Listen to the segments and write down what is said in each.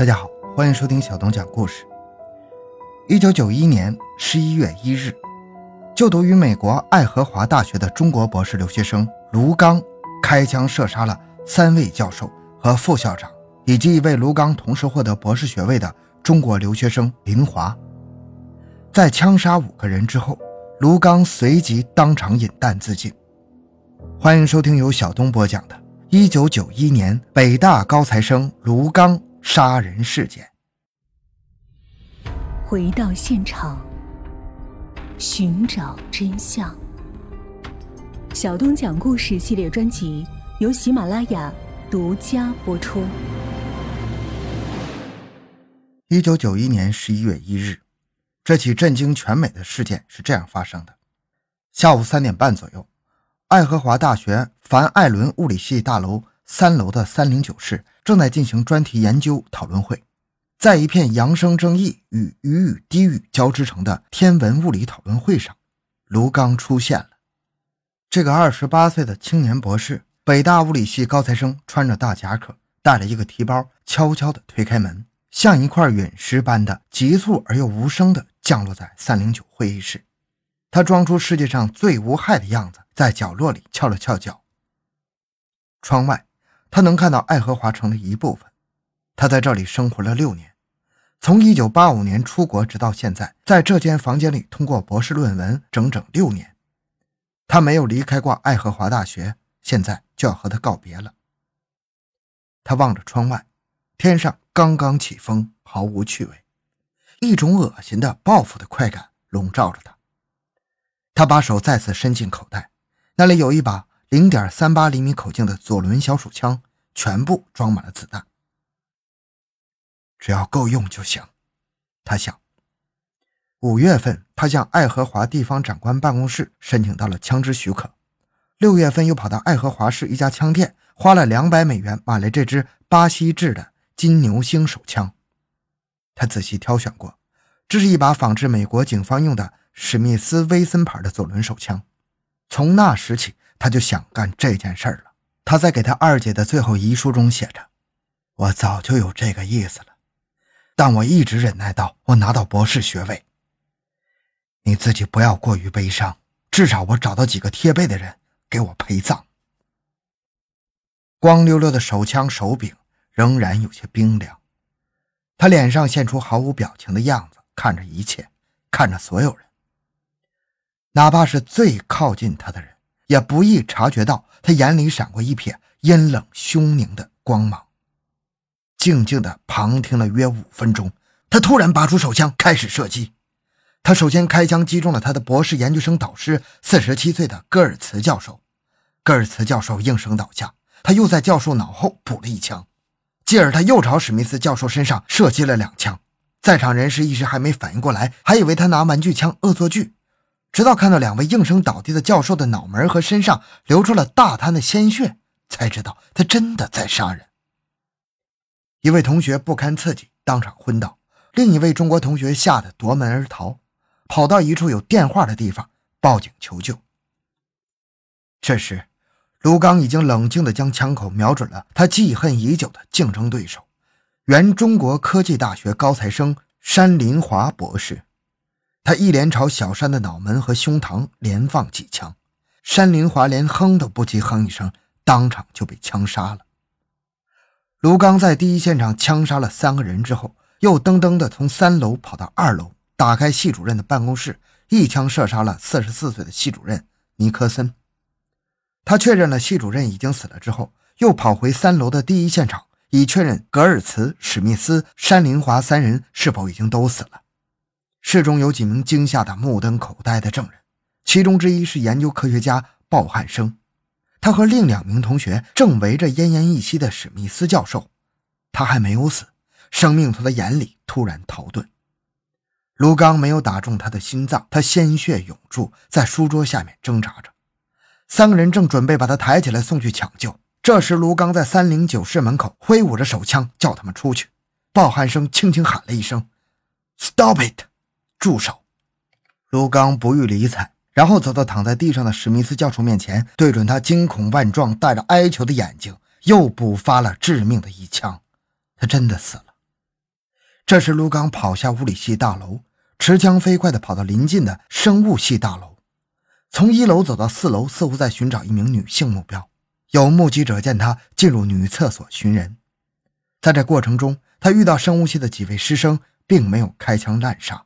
大家好，欢迎收听小东讲故事。一九九一年十一月一日，就读于美国爱荷华大学的中国博士留学生卢刚开枪射杀了三位教授和副校长，以及一位卢刚同时获得博士学位的中国留学生林华。在枪杀五个人之后，卢刚随即当场引弹自尽。欢迎收听由小东播讲的《一九九一年北大高材生卢刚》。杀人事件。回到现场，寻找真相。小东讲故事系列专辑由喜马拉雅独家播出。一九九一年十一月一日，这起震惊全美的事件是这样发生的：下午三点半左右，爱荷华大学凡艾伦物理系大楼三楼的三零九室。正在进行专题研究讨论会，在一片扬声争议与雨雨低语交织成的天文物理讨论会上，卢刚出现了。这个二十八岁的青年博士，北大物理系高材生，穿着大夹克，带了一个提包，悄悄地推开门，像一块陨石般的急促而又无声地降落在三零九会议室。他装出世界上最无害的样子，在角落里翘了翘脚。窗外。他能看到爱荷华城的一部分。他在这里生活了六年，从1985年出国直到现在，在这间房间里通过博士论文整整六年。他没有离开过爱荷华大学，现在就要和他告别了。他望着窗外，天上刚刚起风，毫无趣味，一种恶心的报复的快感笼罩着他。他把手再次伸进口袋，那里有一把。零点三八厘米口径的左轮小手枪，全部装满了子弹。只要够用就行，他想。五月份，他向爱荷华地方长官办公室申请到了枪支许可。六月份，又跑到爱荷华市一家枪店，花了两百美元买了这支巴西制的金牛星手枪。他仔细挑选过，这是一把仿制美国警方用的史密斯威森牌的左轮手枪。从那时起。他就想干这件事了。他在给他二姐的最后遗书中写着：“我早就有这个意思了，但我一直忍耐到我拿到博士学位。你自己不要过于悲伤，至少我找到几个贴背的人给我陪葬。”光溜溜的手枪手柄仍然有些冰凉，他脸上现出毫无表情的样子，看着一切，看着所有人，哪怕是最靠近他的人。也不易察觉到，他眼里闪过一瞥阴冷凶凝的光芒。静静的旁听了约五分钟，他突然拔出手枪，开始射击。他首先开枪击中了他的博士研究生导师，四十七岁的戈尔茨教授。戈尔茨教授应声倒下。他又在教授脑后补了一枪，继而他又朝史密斯教授身上射击了两枪。在场人士一时还没反应过来，还以为他拿玩具枪恶作剧。直到看到两位应声倒地的教授的脑门和身上流出了大滩的鲜血，才知道他真的在杀人。一位同学不堪刺激，当场昏倒；另一位中国同学吓得夺门而逃，跑到一处有电话的地方报警求救。这时，卢刚已经冷静地将枪口瞄准了他记恨已久的竞争对手——原中国科技大学高材生山林华博士。他一连朝小山的脑门和胸膛连放几枪，山林华连哼都不及哼一声，当场就被枪杀了。卢刚在第一现场枪杀了三个人之后，又噔噔地从三楼跑到二楼，打开系主任的办公室，一枪射杀了四十四岁的系主任尼克森。他确认了系主任已经死了之后，又跑回三楼的第一现场，以确认格尔茨、史密斯、山林华三人是否已经都死了。室中有几名惊吓的、目瞪口呆的证人，其中之一是研究科学家鲍汉生，他和另两名同学正围着奄奄一息的史密斯教授，他还没有死，生命从他眼里突然逃遁。卢刚没有打中他的心脏，他鲜血涌出，在书桌下面挣扎着。三个人正准备把他抬起来送去抢救，这时卢刚在三零九室门口挥舞着手枪，叫他们出去。鲍汉生轻轻喊了一声：“Stop it！” 住手！卢刚不予理睬，然后走到躺在地上的史密斯教授面前，对准他惊恐万状、带着哀求的眼睛，又补发了致命的一枪。他真的死了，这时，卢刚跑下物理系大楼，持枪飞快地跑到临近的生物系大楼，从一楼走到四楼，似乎在寻找一名女性目标。有目击者见他进入女厕所寻人，在这过程中，他遇到生物系的几位师生，并没有开枪滥杀。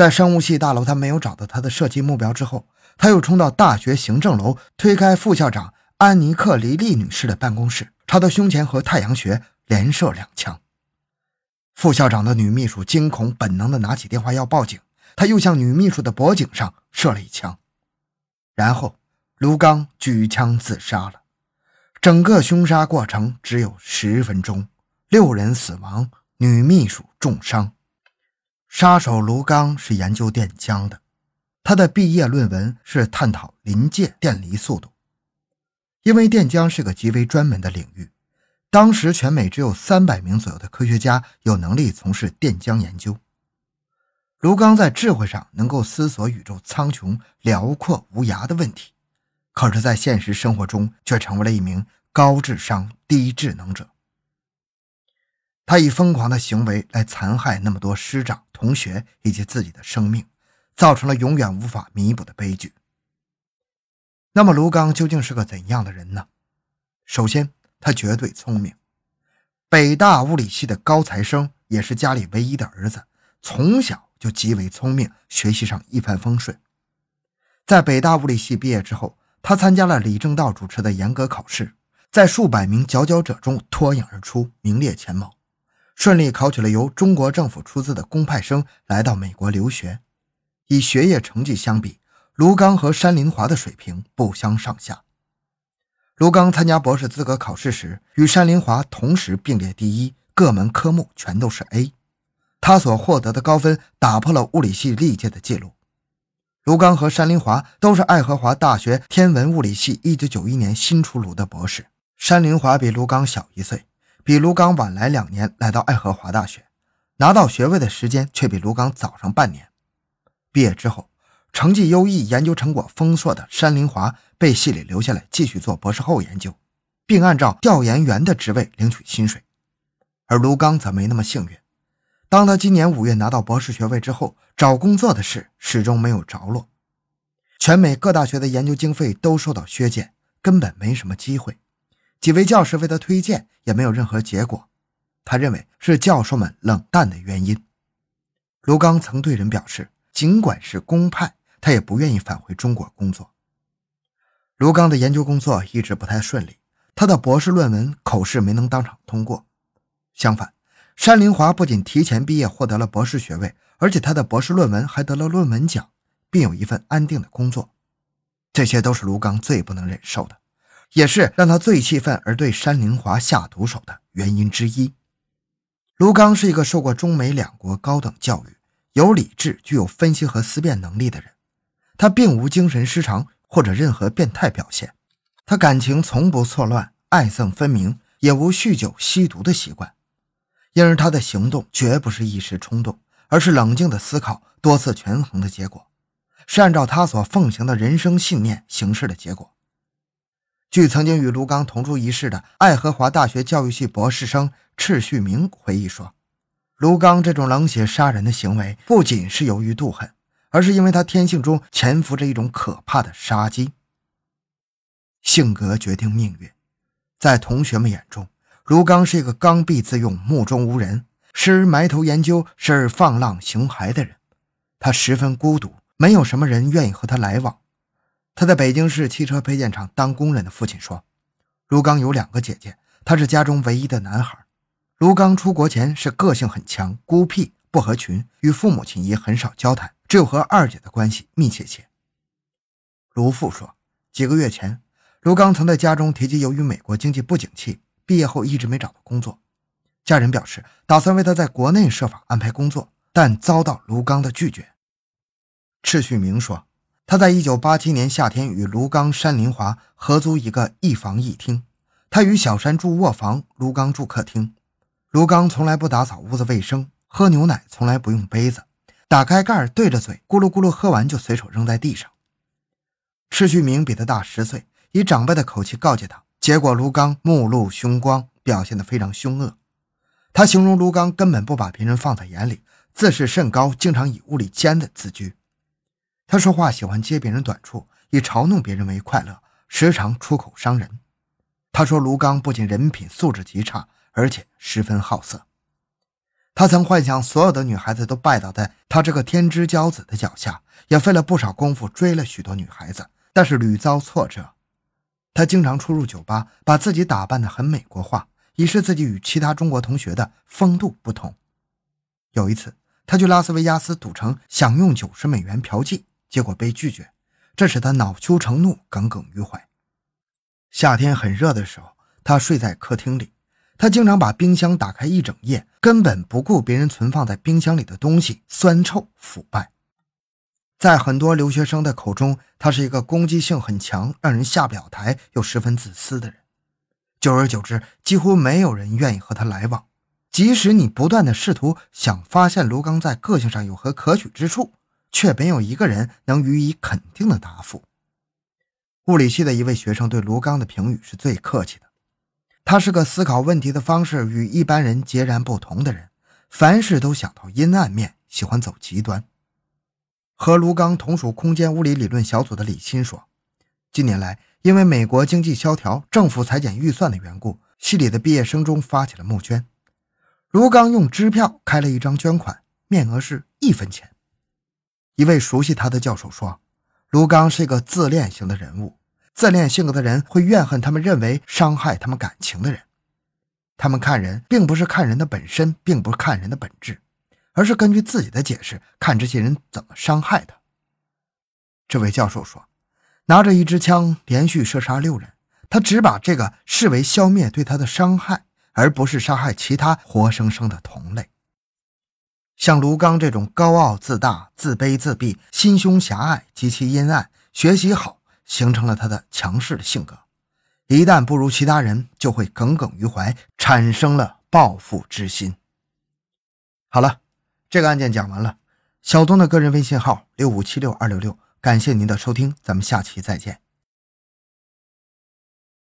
在生物系大楼，他没有找到他的射击目标之后，他又冲到大学行政楼，推开副校长安妮克·黎利女士的办公室，朝她胸前和太阳穴连射两枪。副校长的女秘书惊恐本能地拿起电话要报警，他又向女秘书的脖颈上射了一枪，然后卢刚举枪自杀了。整个凶杀过程只有十分钟，六人死亡，女秘书重伤。杀手卢刚是研究电浆的，他的毕业论文是探讨临界电离速度，因为电浆是个极为专门的领域。当时全美只有三百名左右的科学家有能力从事电浆研究。卢刚在智慧上能够思索宇宙苍穹辽阔无涯的问题，可是，在现实生活中却成为了一名高智商低智能者。他以疯狂的行为来残害那么多师长、同学以及自己的生命，造成了永远无法弥补的悲剧。那么，卢刚究竟是个怎样的人呢？首先，他绝对聪明，北大物理系的高材生，也是家里唯一的儿子，从小就极为聪明，学习上一帆风顺。在北大物理系毕业之后，他参加了李政道主持的严格考试，在数百名佼佼者中脱颖而出，名列前茅，顺利考取了由中国政府出资的公派生，来到美国留学。以学业成绩相比，卢刚和山林华的水平不相上下。卢刚参加博士资格考试时，与山林华同时并列第一，各门科目全都是 A。他所获得的高分打破了物理系历届的记录。卢刚和山林华都是爱荷华大学天文物理系1991年新出炉的博士。山林华比卢刚小一岁，比卢刚晚来两年来到爱荷华大学，拿到学位的时间却比卢刚早上半年。毕业之后。成绩优异、研究成果丰硕的山林华被系里留下来继续做博士后研究，并按照调研员的职位领取薪水。而卢刚则没那么幸运。当他今年五月拿到博士学位之后，找工作的事始终没有着落。全美各大学的研究经费都受到削减，根本没什么机会。几位教师为他推荐，也没有任何结果。他认为是教授们冷淡的原因。卢刚曾对人表示，尽管是公派。他也不愿意返回中国工作。卢刚的研究工作一直不太顺利，他的博士论文口试没能当场通过。相反，山林华不仅提前毕业获得了博士学位，而且他的博士论文还得了论文奖，并有一份安定的工作。这些都是卢刚最不能忍受的，也是让他最气愤而对山林华下毒手的原因之一。卢刚是一个受过中美两国高等教育、有理智、具有分析和思辨能力的人。他并无精神失常或者任何变态表现，他感情从不错乱，爱憎分明，也无酗酒吸毒的习惯，因而他的行动绝不是一时冲动，而是冷静的思考、多次权衡的结果，是按照他所奉行的人生信念行事的结果。据曾经与卢刚同住一室的爱荷华大学教育系博士生赤旭明回忆说，卢刚这种冷血杀人的行为，不仅是由于妒恨。而是因为他天性中潜伏着一种可怕的杀机。性格决定命运，在同学们眼中，卢刚是一个刚愎自用、目中无人、时而埋头研究、时而放浪形骸的人。他十分孤独，没有什么人愿意和他来往。他在北京市汽车配件厂当工人的父亲说：“卢刚有两个姐姐，他是家中唯一的男孩。卢刚出国前是个性很强、孤僻、不合群，与父母亲也很少交谈。”只有和二姐的关系密切些。卢父说，几个月前，卢刚曾在家中提及，由于美国经济不景气，毕业后一直没找到工作。家人表示打算为他在国内设法安排工作，但遭到卢刚的拒绝。赤旭明说，他在1987年夏天与卢刚、山林华合租一个一房一厅，他与小山住卧房，卢刚住客厅。卢刚从来不打扫屋子卫生，喝牛奶从来不用杯子。打开盖，对着嘴咕噜咕噜喝完，就随手扔在地上。赤旭明比他大十岁，以长辈的口气告诫他，结果卢刚目露凶光，表现得非常凶恶。他形容卢刚根本不把别人放在眼里，自视甚高，经常以物力奸的自居。他说话喜欢揭别人短处，以嘲弄别人为快乐，时常出口伤人。他说卢刚不仅人品素质极差，而且十分好色。他曾幻想所有的女孩子都拜倒在他这个天之骄子的脚下，也费了不少功夫追了许多女孩子，但是屡遭挫折。他经常出入酒吧，把自己打扮得很美国化，以示自己与其他中国同学的风度不同。有一次，他去拉斯维加斯赌城，想用九十美元嫖妓。结果被拒绝，这使他恼羞成怒，耿耿于怀。夏天很热的时候，他睡在客厅里。他经常把冰箱打开一整夜，根本不顾别人存放在冰箱里的东西酸臭腐败。在很多留学生的口中，他是一个攻击性很强、让人下不了台又十分自私的人。久而久之，几乎没有人愿意和他来往。即使你不断的试图想发现卢刚在个性上有何可取之处。却没有一个人能予以肯定的答复。物理系的一位学生对卢刚的评语是最客气的，他是个思考问题的方式与一般人截然不同的人，凡事都想到阴暗面，喜欢走极端。和卢刚同属空间物理理论小组的李欣说：“近年来，因为美国经济萧条、政府裁减预算的缘故，系里的毕业生中发起了募捐。卢刚用支票开了一张捐款，面额是一分钱。”一位熟悉他的教授说：“卢刚是一个自恋型的人物，自恋性格的人会怨恨他们认为伤害他们感情的人。他们看人，并不是看人的本身，并不是看人的本质，而是根据自己的解释看这些人怎么伤害他。”这位教授说：“拿着一支枪连续射杀六人，他只把这个视为消灭对他的伤害，而不是杀害其他活生生的同类。”像卢刚这种高傲自大、自卑自闭、心胸狭隘、极其阴暗、学习好，形成了他的强势的性格。一旦不如其他人，就会耿耿于怀，产生了报复之心。好了，这个案件讲完了。小东的个人微信号六五七六二六六，感谢您的收听，咱们下期再见。